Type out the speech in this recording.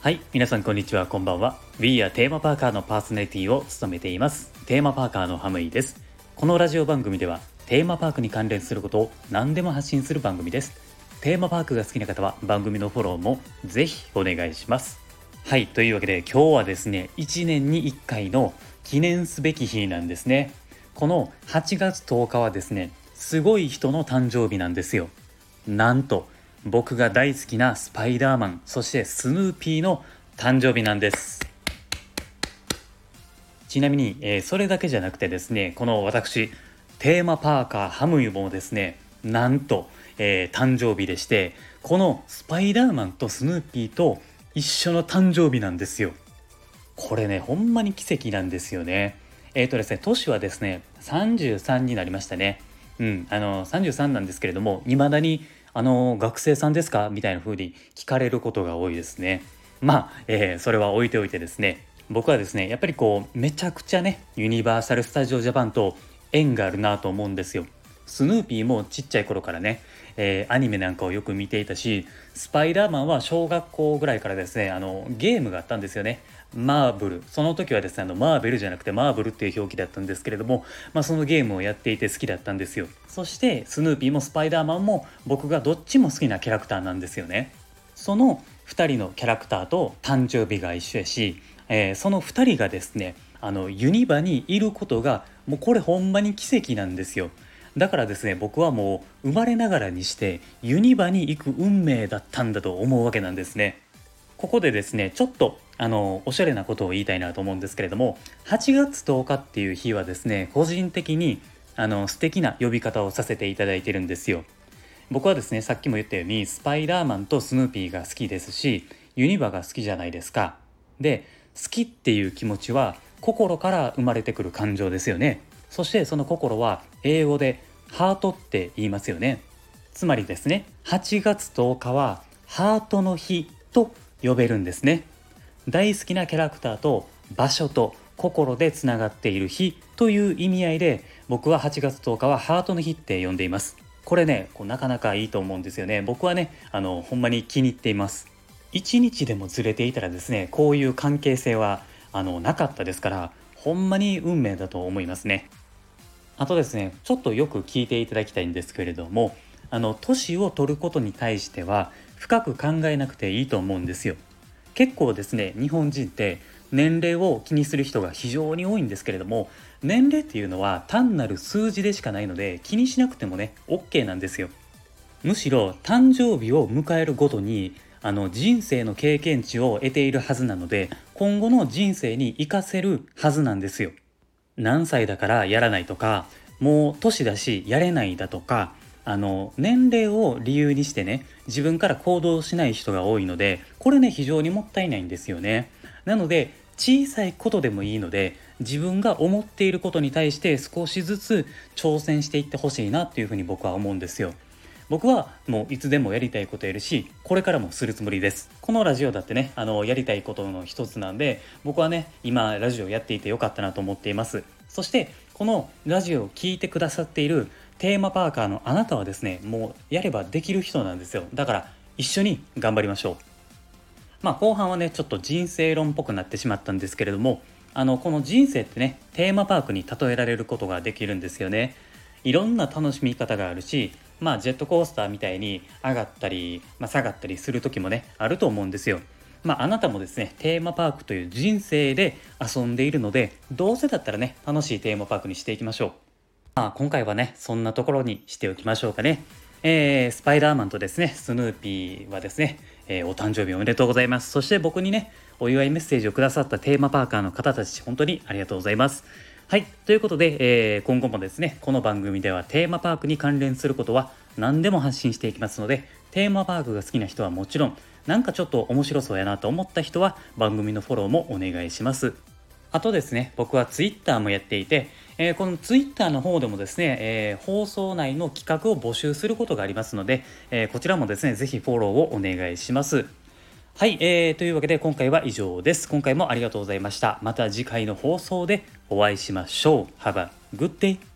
はい、皆さんこんにちは、こんばんは。We are テーマパーカーのパーソナリティを務めています。テーマパーカーのハムイです。このラジオ番組では、テーマパークに関連することを何でも発信する番組です。テーマパークが好きな方は番組のフォローもぜひお願いします。はい、というわけで今日はですね、1年に1回の記念すべき日なんですね。この8月10日はですね、すごい人の誕生日なんですよ。なんと僕が大好きなスパイダーマンそしてスヌーピーの誕生日なんです。ちなみに、えーそれだけじゃなくてですねこの私テーマパーカーハムユもですねなんと、えー誕生日でしてこのスパイダーマンとスヌーピーと一緒の誕生日なんですよ。これねほんまに奇跡なんですよね。えっ、とですね年はですね33になりましたね。うんあの33なんですけれども未だにあの学生さんですか？みたいな風に聞かれることが多いですね。まあ、えーそれは置いておいてですね。僕はですねやっぱりこうめちゃくちゃねユニバーサル・スタジオ・ジャパンと縁があるなと思うんですよ。スヌーピーもちっちゃい頃からね、えーアニメなんかをよく見ていたしスパイダーマンは小学校ぐらいからですねあのゲームがあったんですよね。マーブル。その時はですねあのマーベルじゃなくてマーブルっていう表記だったんですけれども、まあ、そのゲームをやっていて好きだったんですよ。そしてスヌーピーもスパイダーマンも僕がどっちも好きなキャラクターなんですよね。その2人のキャラクターと誕生日が一緒やし、えーその2人がですねあのユニバにいることがもうこれほんまに奇跡なんですよ。だからですね僕はもう生まれながらにしてユニバに行く運命だったんだと思うわけなんですね。ここでですねちょっとあのおしゃれなことを言いたいなと思うんですけれども8月10日っていう日はですね個人的にあの素敵な呼び方をさせていただいてるんですよ。僕はですねさっきも言ったようにスパイダーマンとスヌーピーが好きですしユニバが好きじゃないですか。で好きっていう気持ちは心から生まれてくる感情ですよね。そしてその心は英語でハートって言いますよね。つまりですね8月10日はハートの日と呼べるんですね。大好きなキャラクターと場所と心でつながっている日という意味合いで僕は8月10日はハートの日って呼んでいます。これねこうなかなかいいと思うんですよね。僕はねあのほんまに気に入っています。1日でもずれていたらですねこういう関係性はあのなかったですからほんまに運命だと思いますね。あとですねちょっとよく聞いていただきたいんですけれどもあの年を取ることに対しては深く考えなくていいと思うんですよ。結構ですね日本人って年齢を気にする人が非常に多いんですけれども年齢っていうのは単なる数字でしかないので気にしなくてもね OK なんですよ。むしろ誕生日を迎えるごとにあの人生の経験値を得ているはずなので今後の人生に活かせるはずなんですよ。何歳だからやらないとかもう年だしやれないだとかあの年齢を理由にしてね自分から行動しない人が多いのでこれね非常にもったいないんですよね。なので小さいことでもいいので自分が思っていることに対して少しずつ挑戦していってほしいなっていうふうに僕は思うんですよ。僕はもういつでもやりたいことやるしこれからもするつもりです。このラジオだってねあのやりたいことの一つなんで僕はね今ラジオやっていてよかったなと思っています。そしてこのラジオを聴いてくださっているテーマパーカーのあなたはですねもうやればできる人なんですよ。だから一緒に頑張りましょう。まあ後半はねちょっと人生論っぽくなってしまったんですけれどもあのこの人生ってねテーマパークに例えられることができるんですよね。いろんな楽しみ方があるしまあジェットコースターみたいに上がったり、まあ、下がったりする時もねあると思うんですよ。まああなたもですねテーマパークという人生で遊んでいるのでどうせだったらね楽しいテーマパークにしていきましょう。まあ今回はねそんなところにしておきましょうかね。えースパイダーマンとですねスヌーピーはですね、えーお誕生日おめでとうございます。そして僕にねお祝いメッセージをくださったテーマパーカーの方たち本当にありがとうございます。はいということで、えー今後もですねこの番組ではテーマパークに関連することは何でも発信していきますのでテーマパークが好きな人はもちろんなんかちょっと面白そうやなと思った人は番組のフォローもお願いしますあとですね、僕はツイッターもやっていて、えーこのツイッターの方でもですね、えー放送内の企画を募集することがありますので、えこちらもですね、ぜひフォローをお願いします。はい、えーというわけで今回は以上です。今回もありがとうございました。また次回の放送でお会いしましょう。Have a good day!